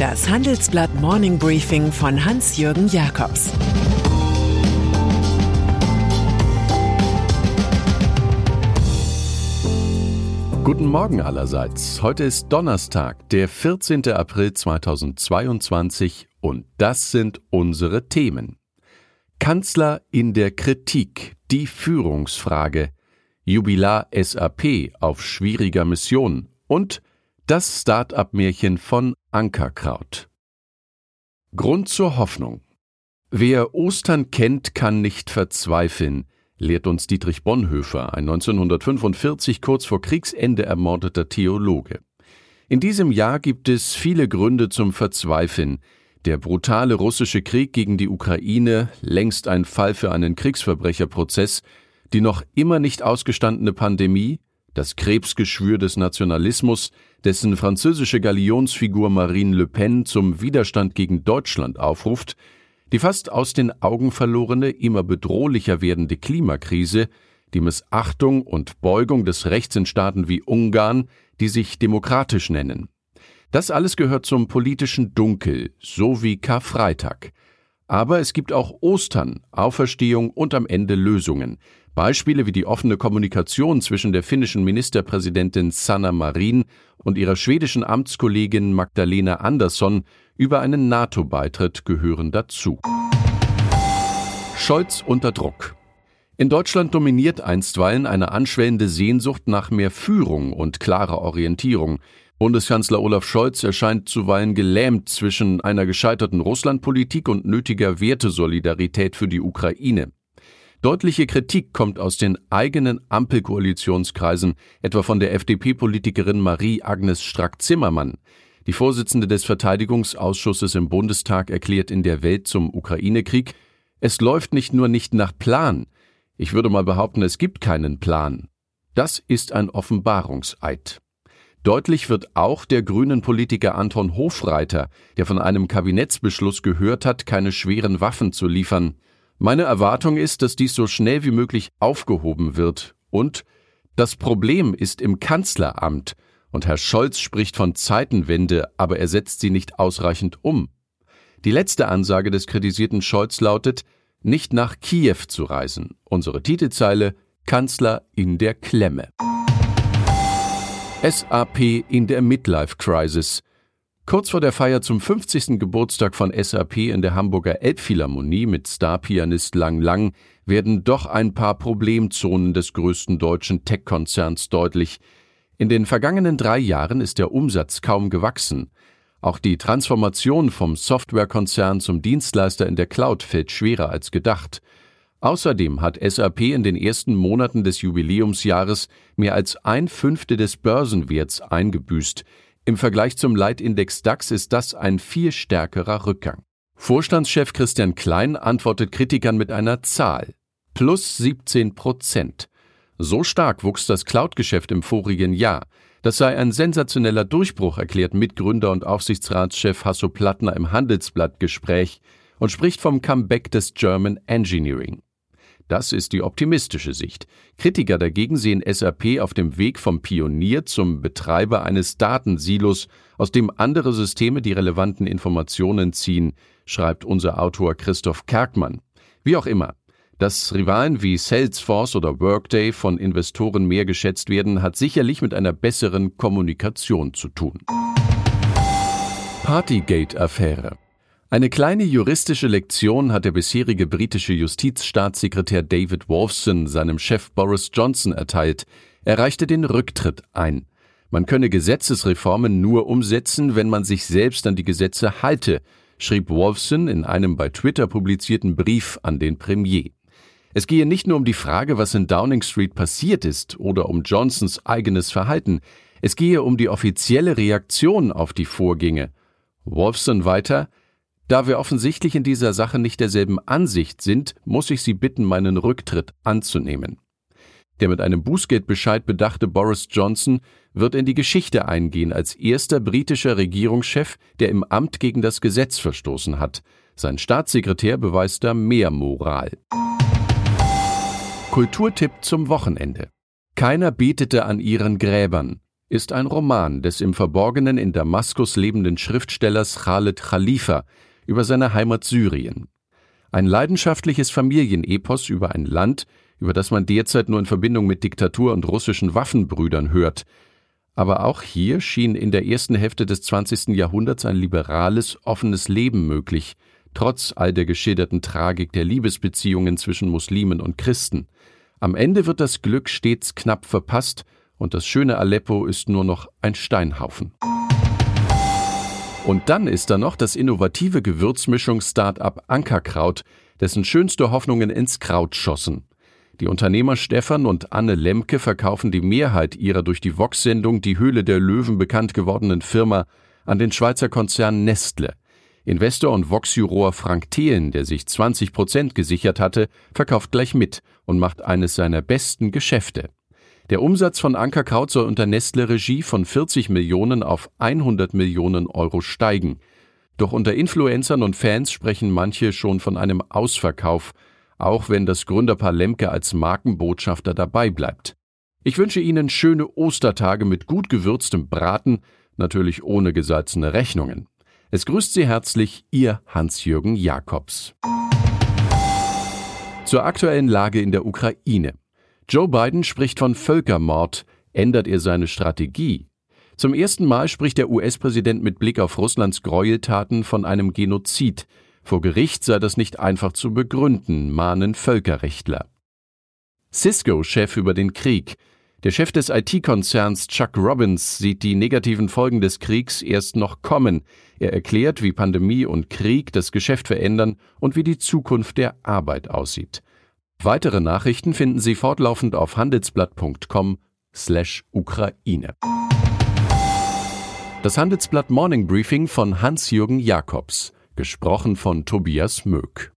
Das Handelsblatt Morning Briefing von Hans-Jürgen Jakobs Guten Morgen allerseits. Heute ist Donnerstag, der 14. April 2022 und das sind unsere Themen. Kanzler in der Kritik, die Führungsfrage, Jubilar SAP auf schwieriger Mission und das Start-up-Märchen von Ankerkraut. Grund zur Hoffnung. Wer Ostern kennt, kann nicht verzweifeln, lehrt uns Dietrich Bonhoeffer, ein 1945 kurz vor Kriegsende ermordeter Theologe. In diesem Jahr gibt es viele Gründe zum Verzweifeln. Der brutale russische Krieg gegen die Ukraine, längst ein Fall für einen Kriegsverbrecherprozess, die noch immer nicht ausgestandene Pandemie, das Krebsgeschwür des Nationalismus, dessen französische Galionsfigur Marine Le Pen zum Widerstand gegen Deutschland aufruft, die fast aus den Augen verlorene, immer bedrohlicher werdende Klimakrise, die Missachtung und Beugung des Rechts in Staaten wie Ungarn, die sich demokratisch nennen. Das alles gehört zum politischen Dunkel, so wie Karfreitag. Aber es gibt auch Ostern, Auferstehung und am Ende Lösungen, Beispiele wie die offene Kommunikation zwischen der finnischen Ministerpräsidentin Sanna Marin und ihrer schwedischen Amtskollegin Magdalena Andersson über einen NATO-Beitritt gehören dazu. Scholz unter Druck. In Deutschland dominiert einstweilen eine anschwellende Sehnsucht nach mehr Führung und klarer Orientierung. Bundeskanzler Olaf Scholz erscheint zuweilen gelähmt zwischen einer gescheiterten Russlandpolitik und nötiger Wertesolidarität für die Ukraine. Deutliche Kritik kommt aus den eigenen Ampelkoalitionskreisen, etwa von der FDP-Politikerin Marie-Agnes Strack-Zimmermann. Die Vorsitzende des Verteidigungsausschusses im Bundestag erklärt in der Welt zum Ukraine-Krieg, es läuft nicht nur nicht nach Plan, ich würde mal behaupten, es gibt keinen Plan. Das ist ein Offenbarungseid. Deutlich wird auch der grünen Politiker Anton Hofreiter, der von einem Kabinettsbeschluss gehört hat, keine schweren Waffen zu liefern. Meine Erwartung ist, dass dies so schnell wie möglich aufgehoben wird und das Problem ist im Kanzleramt und Herr Scholz spricht von Zeitenwende, aber er setzt sie nicht ausreichend um. Die letzte Ansage des kritisierten Scholz lautet, nicht nach Kiew zu reisen. Unsere Titelzeile Kanzler in der Klemme. SAP in der Midlife Crisis. Kurz vor der Feier zum 50. Geburtstag von SAP in der Hamburger Elbphilharmonie mit Starpianist Lang Lang werden doch ein paar Problemzonen des größten deutschen Tech-Konzerns deutlich. In den vergangenen drei Jahren ist der Umsatz kaum gewachsen. Auch die Transformation vom Softwarekonzern zum Dienstleister in der Cloud fällt schwerer als gedacht. Außerdem hat SAP in den ersten Monaten des Jubiläumsjahres mehr als ein Fünftel des Börsenwerts eingebüßt. Im Vergleich zum Leitindex DAX ist das ein viel stärkerer Rückgang. Vorstandschef Christian Klein antwortet Kritikern mit einer Zahl. Plus 17 Prozent. So stark wuchs das Cloud-Geschäft im vorigen Jahr. Das sei ein sensationeller Durchbruch, erklärt Mitgründer und Aufsichtsratschef Hasso Plattner im Handelsblatt-Gespräch und spricht vom Comeback des German Engineering. Das ist die optimistische Sicht. Kritiker dagegen sehen SAP auf dem Weg vom Pionier zum Betreiber eines Datensilos, aus dem andere Systeme die relevanten Informationen ziehen, schreibt unser Autor Christoph Kerkmann. Wie auch immer. Dass Rivalen wie Salesforce oder Workday von Investoren mehr geschätzt werden, hat sicherlich mit einer besseren Kommunikation zu tun. Partygate-Affäre eine kleine juristische Lektion hat der bisherige britische Justizstaatssekretär David Wolfson seinem Chef Boris Johnson erteilt. Er reichte den Rücktritt ein. Man könne Gesetzesreformen nur umsetzen, wenn man sich selbst an die Gesetze halte, schrieb Wolfson in einem bei Twitter publizierten Brief an den Premier. Es gehe nicht nur um die Frage, was in Downing Street passiert ist oder um Johnsons eigenes Verhalten, es gehe um die offizielle Reaktion auf die Vorgänge. Wolfson weiter, da wir offensichtlich in dieser Sache nicht derselben Ansicht sind, muss ich Sie bitten, meinen Rücktritt anzunehmen. Der mit einem Bußgeldbescheid bedachte Boris Johnson wird in die Geschichte eingehen als erster britischer Regierungschef, der im Amt gegen das Gesetz verstoßen hat. Sein Staatssekretär beweist da mehr Moral. Kulturtipp zum Wochenende. Keiner betete an ihren Gräbern. ist ein Roman des im Verborgenen in Damaskus lebenden Schriftstellers Khaled Khalifa über seine Heimat Syrien. Ein leidenschaftliches Familienepos über ein Land, über das man derzeit nur in Verbindung mit Diktatur und russischen Waffenbrüdern hört. Aber auch hier schien in der ersten Hälfte des 20. Jahrhunderts ein liberales, offenes Leben möglich, trotz all der geschilderten Tragik der Liebesbeziehungen zwischen Muslimen und Christen. Am Ende wird das Glück stets knapp verpasst und das schöne Aleppo ist nur noch ein Steinhaufen. Und dann ist da noch das innovative Gewürzmischungs-Startup Ankerkraut, dessen schönste Hoffnungen ins Kraut schossen. Die Unternehmer Stefan und Anne Lemke verkaufen die Mehrheit ihrer durch die Vox-Sendung Die Höhle der Löwen bekannt gewordenen Firma an den Schweizer Konzern Nestle. Investor und Vox-Juror Frank Thelen, der sich 20 Prozent gesichert hatte, verkauft gleich mit und macht eines seiner besten Geschäfte. Der Umsatz von Ankerkraut soll unter Nestle-Regie von 40 Millionen auf 100 Millionen Euro steigen. Doch unter Influencern und Fans sprechen manche schon von einem Ausverkauf, auch wenn das Gründerpaar Lemke als Markenbotschafter dabei bleibt. Ich wünsche Ihnen schöne Ostertage mit gut gewürztem Braten, natürlich ohne gesalzene Rechnungen. Es grüßt Sie herzlich Ihr Hans-Jürgen Jakobs. Zur aktuellen Lage in der Ukraine. Joe Biden spricht von Völkermord. Ändert er seine Strategie? Zum ersten Mal spricht der US-Präsident mit Blick auf Russlands Gräueltaten von einem Genozid. Vor Gericht sei das nicht einfach zu begründen, mahnen Völkerrechtler. Cisco-Chef über den Krieg. Der Chef des IT-Konzerns Chuck Robbins sieht die negativen Folgen des Kriegs erst noch kommen. Er erklärt, wie Pandemie und Krieg das Geschäft verändern und wie die Zukunft der Arbeit aussieht. Weitere Nachrichten finden Sie fortlaufend auf handelsblatt.com slash Ukraine. Das Handelsblatt Morning Briefing von Hans-Jürgen Jakobs, gesprochen von Tobias Möck.